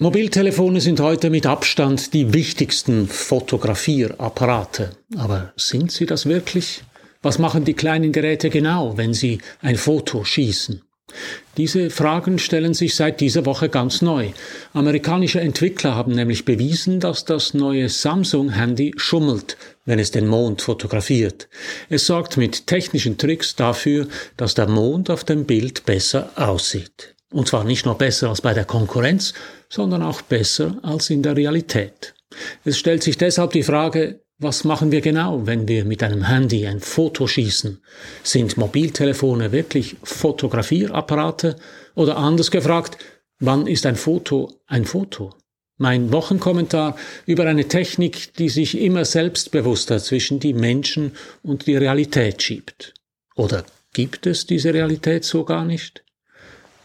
Mobiltelefone sind heute mit Abstand die wichtigsten Fotografierapparate. Aber sind sie das wirklich? Was machen die kleinen Geräte genau, wenn sie ein Foto schießen? Diese Fragen stellen sich seit dieser Woche ganz neu. Amerikanische Entwickler haben nämlich bewiesen, dass das neue Samsung-Handy schummelt, wenn es den Mond fotografiert. Es sorgt mit technischen Tricks dafür, dass der Mond auf dem Bild besser aussieht. Und zwar nicht nur besser als bei der Konkurrenz, sondern auch besser als in der Realität. Es stellt sich deshalb die Frage, was machen wir genau, wenn wir mit einem Handy ein Foto schießen? Sind Mobiltelefone wirklich Fotografierapparate? Oder anders gefragt, wann ist ein Foto ein Foto? Mein Wochenkommentar über eine Technik, die sich immer selbstbewusster zwischen die Menschen und die Realität schiebt. Oder gibt es diese Realität so gar nicht?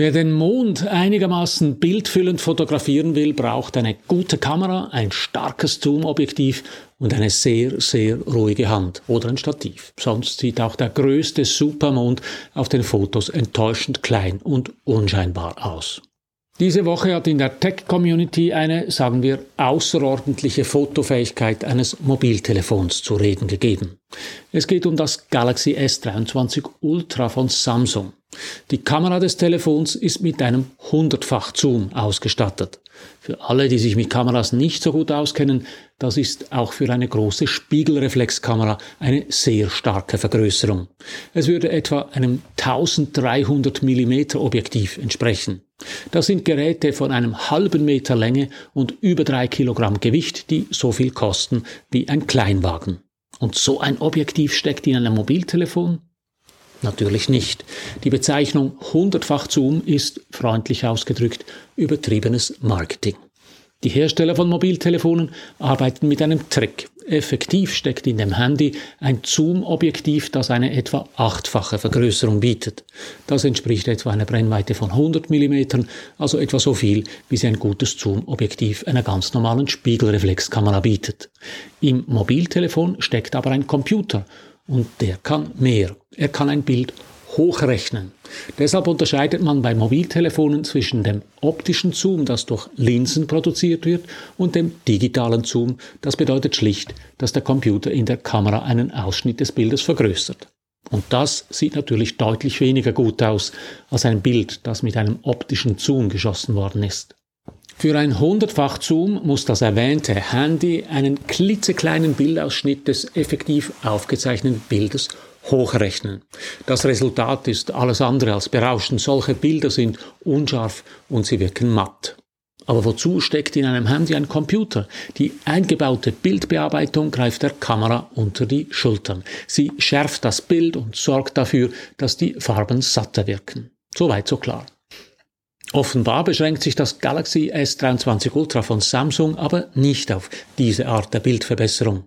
Wer den Mond einigermaßen bildfüllend fotografieren will, braucht eine gute Kamera, ein starkes Zoom-Objektiv und eine sehr, sehr ruhige Hand oder ein Stativ. Sonst sieht auch der größte Supermond auf den Fotos enttäuschend klein und unscheinbar aus. Diese Woche hat in der Tech-Community eine, sagen wir, außerordentliche Fotofähigkeit eines Mobiltelefons zu reden gegeben. Es geht um das Galaxy S23 Ultra von Samsung. Die Kamera des Telefons ist mit einem hundertfach Zoom ausgestattet. Für alle, die sich mit Kameras nicht so gut auskennen, das ist auch für eine große Spiegelreflexkamera eine sehr starke Vergrößerung. Es würde etwa einem 1300 mm Objektiv entsprechen. Das sind Geräte von einem halben Meter Länge und über drei Kilogramm Gewicht, die so viel kosten wie ein Kleinwagen. Und so ein Objektiv steckt in einem Mobiltelefon? Natürlich nicht. Die Bezeichnung hundertfach Zoom ist, freundlich ausgedrückt, übertriebenes Marketing. Die Hersteller von Mobiltelefonen arbeiten mit einem Trick. Effektiv steckt in dem Handy ein Zoom-Objektiv, das eine etwa achtfache Vergrößerung bietet. Das entspricht etwa einer Brennweite von 100 mm, also etwa so viel, wie sie ein gutes Zoom-Objektiv einer ganz normalen Spiegelreflexkamera bietet. Im Mobiltelefon steckt aber ein Computer und der kann mehr. Er kann ein Bild hochrechnen. Deshalb unterscheidet man bei Mobiltelefonen zwischen dem optischen Zoom, das durch Linsen produziert wird, und dem digitalen Zoom. Das bedeutet schlicht, dass der Computer in der Kamera einen Ausschnitt des Bildes vergrößert. Und das sieht natürlich deutlich weniger gut aus als ein Bild, das mit einem optischen Zoom geschossen worden ist. Für ein hundertfach Zoom muss das erwähnte Handy einen klitzekleinen Bildausschnitt des effektiv aufgezeichneten Bildes hochrechnen. Das Resultat ist alles andere als berauschend. Solche Bilder sind unscharf und sie wirken matt. Aber wozu steckt in einem Handy ein Computer? Die eingebaute Bildbearbeitung greift der Kamera unter die Schultern. Sie schärft das Bild und sorgt dafür, dass die Farben satter wirken. Soweit so klar. Offenbar beschränkt sich das Galaxy S23 Ultra von Samsung aber nicht auf diese Art der Bildverbesserung.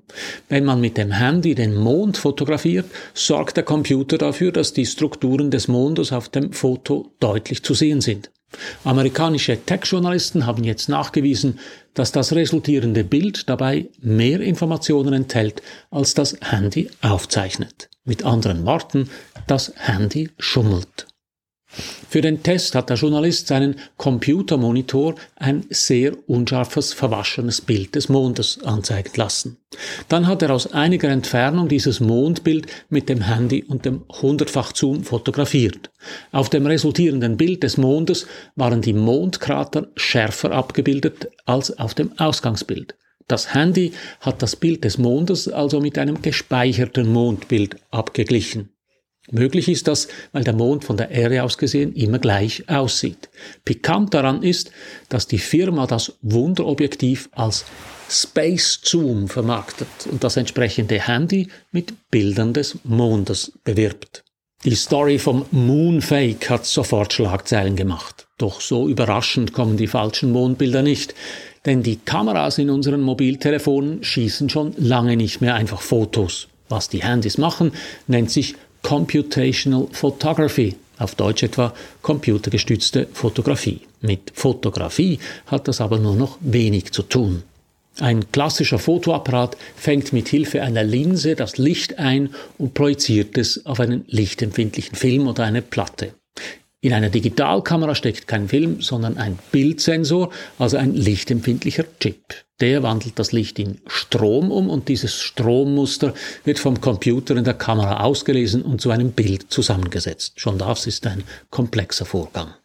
Wenn man mit dem Handy den Mond fotografiert, sorgt der Computer dafür, dass die Strukturen des Mondes auf dem Foto deutlich zu sehen sind. Amerikanische Tech-Journalisten haben jetzt nachgewiesen, dass das resultierende Bild dabei mehr Informationen enthält, als das Handy aufzeichnet. Mit anderen Worten, das Handy schummelt. Für den Test hat der Journalist seinen Computermonitor ein sehr unscharfes, verwaschenes Bild des Mondes anzeigen lassen. Dann hat er aus einiger Entfernung dieses Mondbild mit dem Handy und dem hundertfach Zoom fotografiert. Auf dem resultierenden Bild des Mondes waren die Mondkrater schärfer abgebildet als auf dem Ausgangsbild. Das Handy hat das Bild des Mondes also mit einem gespeicherten Mondbild abgeglichen. Möglich ist das, weil der Mond von der Erde aus gesehen immer gleich aussieht. Pikant daran ist, dass die Firma das Wunderobjektiv als Space Zoom vermarktet und das entsprechende Handy mit Bildern des Mondes bewirbt. Die Story vom Moonfake hat sofort Schlagzeilen gemacht. Doch so überraschend kommen die falschen Mondbilder nicht. Denn die Kameras in unseren Mobiltelefonen schießen schon lange nicht mehr einfach Fotos. Was die Handys machen, nennt sich Computational Photography, auf Deutsch etwa computergestützte Fotografie. Mit Fotografie hat das aber nur noch wenig zu tun. Ein klassischer Fotoapparat fängt mit Hilfe einer Linse das Licht ein und projiziert es auf einen lichtempfindlichen Film oder eine Platte. In einer Digitalkamera steckt kein Film, sondern ein Bildsensor, also ein lichtempfindlicher Chip. Der wandelt das Licht in Strom um und dieses Strommuster wird vom Computer in der Kamera ausgelesen und zu einem Bild zusammengesetzt. Schon das ist ein komplexer Vorgang.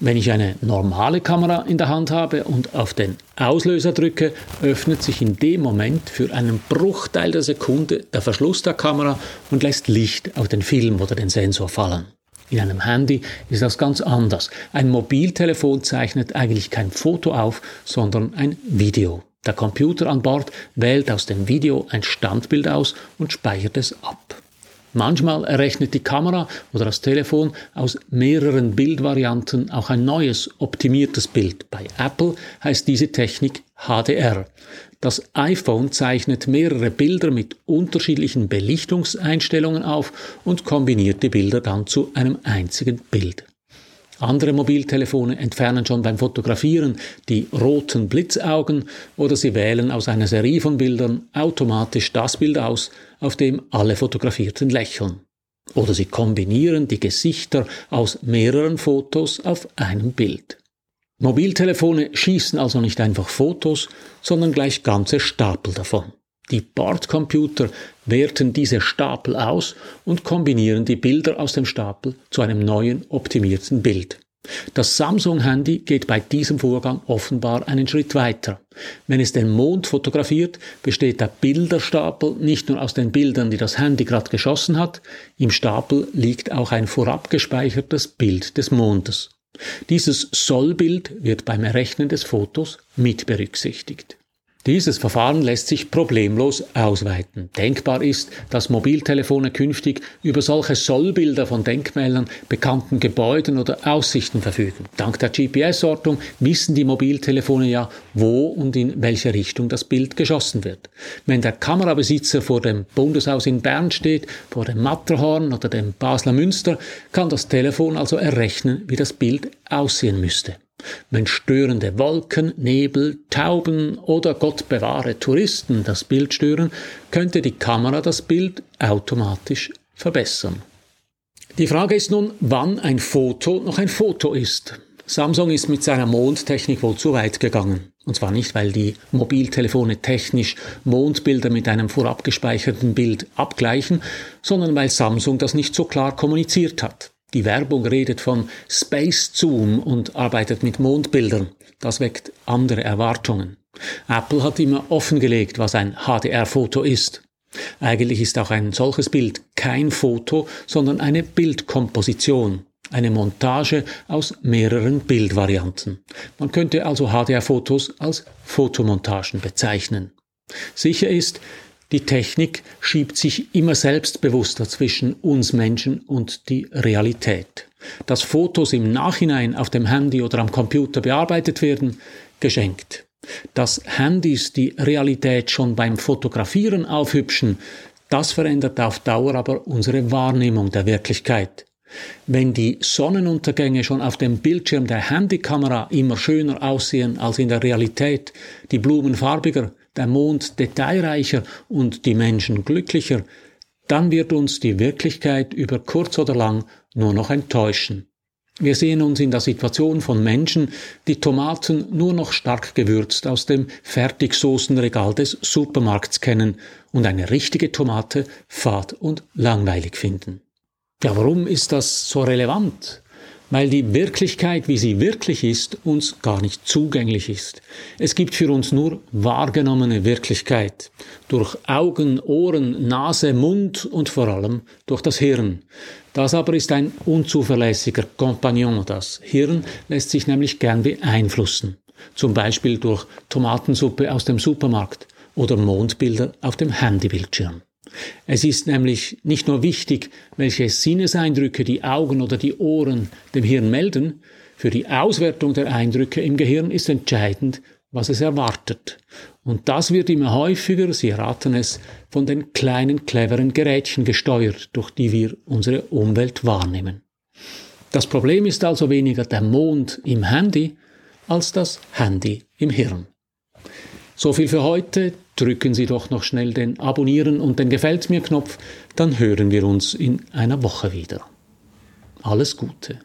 Wenn ich eine normale Kamera in der Hand habe und auf den Auslöser drücke, öffnet sich in dem Moment für einen Bruchteil der Sekunde der Verschluss der Kamera und lässt Licht auf den Film oder den Sensor fallen. In einem Handy ist das ganz anders. Ein Mobiltelefon zeichnet eigentlich kein Foto auf, sondern ein Video. Der Computer an Bord wählt aus dem Video ein Standbild aus und speichert es ab. Manchmal errechnet die Kamera oder das Telefon aus mehreren Bildvarianten auch ein neues, optimiertes Bild. Bei Apple heißt diese Technik HDR. Das iPhone zeichnet mehrere Bilder mit unterschiedlichen Belichtungseinstellungen auf und kombiniert die Bilder dann zu einem einzigen Bild. Andere Mobiltelefone entfernen schon beim Fotografieren die roten Blitzaugen oder sie wählen aus einer Serie von Bildern automatisch das Bild aus, auf dem alle Fotografierten lächeln. Oder sie kombinieren die Gesichter aus mehreren Fotos auf einem Bild. Mobiltelefone schießen also nicht einfach Fotos, sondern gleich ganze Stapel davon. Die Bordcomputer werten diese Stapel aus und kombinieren die Bilder aus dem Stapel zu einem neuen optimierten Bild. Das Samsung-Handy geht bei diesem Vorgang offenbar einen Schritt weiter. Wenn es den Mond fotografiert, besteht der Bilderstapel nicht nur aus den Bildern, die das Handy gerade geschossen hat, im Stapel liegt auch ein vorab gespeichertes Bild des Mondes. Dieses Sollbild wird beim Errechnen des Fotos mit berücksichtigt. Dieses Verfahren lässt sich problemlos ausweiten. Denkbar ist, dass Mobiltelefone künftig über solche Sollbilder von Denkmälern, bekannten Gebäuden oder Aussichten verfügen. Dank der GPS-Ortung wissen die Mobiltelefone ja, wo und in welche Richtung das Bild geschossen wird. Wenn der Kamerabesitzer vor dem Bundeshaus in Bern steht, vor dem Matterhorn oder dem Basler Münster, kann das Telefon also errechnen, wie das Bild aussehen müsste. Wenn störende Wolken, Nebel, Tauben oder Gott bewahre Touristen das Bild stören, könnte die Kamera das Bild automatisch verbessern. Die Frage ist nun, wann ein Foto noch ein Foto ist. Samsung ist mit seiner Mondtechnik wohl zu weit gegangen. Und zwar nicht, weil die Mobiltelefone technisch Mondbilder mit einem vorab gespeicherten Bild abgleichen, sondern weil Samsung das nicht so klar kommuniziert hat. Die Werbung redet von Space Zoom und arbeitet mit Mondbildern. Das weckt andere Erwartungen. Apple hat immer offengelegt, was ein HDR-Foto ist. Eigentlich ist auch ein solches Bild kein Foto, sondern eine Bildkomposition, eine Montage aus mehreren Bildvarianten. Man könnte also HDR-Fotos als Fotomontagen bezeichnen. Sicher ist, die Technik schiebt sich immer selbstbewusster zwischen uns Menschen und die Realität. Dass Fotos im Nachhinein auf dem Handy oder am Computer bearbeitet werden, geschenkt. Dass Handys die Realität schon beim Fotografieren aufhübschen, das verändert auf Dauer aber unsere Wahrnehmung der Wirklichkeit. Wenn die Sonnenuntergänge schon auf dem Bildschirm der Handykamera immer schöner aussehen als in der Realität, die Blumen farbiger, der Mond detailreicher und die Menschen glücklicher, dann wird uns die Wirklichkeit über kurz oder lang nur noch enttäuschen. Wir sehen uns in der Situation von Menschen, die Tomaten nur noch stark gewürzt aus dem Fertigsoßenregal des Supermarkts kennen und eine richtige Tomate fad und langweilig finden. Ja, warum ist das so relevant? Weil die Wirklichkeit, wie sie wirklich ist, uns gar nicht zugänglich ist. Es gibt für uns nur wahrgenommene Wirklichkeit, durch Augen, Ohren, Nase, Mund und vor allem durch das Hirn. Das aber ist ein unzuverlässiger Kompagnon. Das Hirn lässt sich nämlich gern beeinflussen, zum Beispiel durch Tomatensuppe aus dem Supermarkt oder Mondbilder auf dem Handybildschirm. Es ist nämlich nicht nur wichtig, welche Sinneseindrücke die Augen oder die Ohren dem Hirn melden, für die Auswertung der Eindrücke im Gehirn ist entscheidend, was es erwartet. Und das wird immer häufiger, Sie erraten es, von den kleinen, cleveren Gerätchen gesteuert, durch die wir unsere Umwelt wahrnehmen. Das Problem ist also weniger der Mond im Handy, als das Handy im Hirn. So viel für heute. Drücken Sie doch noch schnell den Abonnieren und den Gefällt mir Knopf, dann hören wir uns in einer Woche wieder. Alles Gute.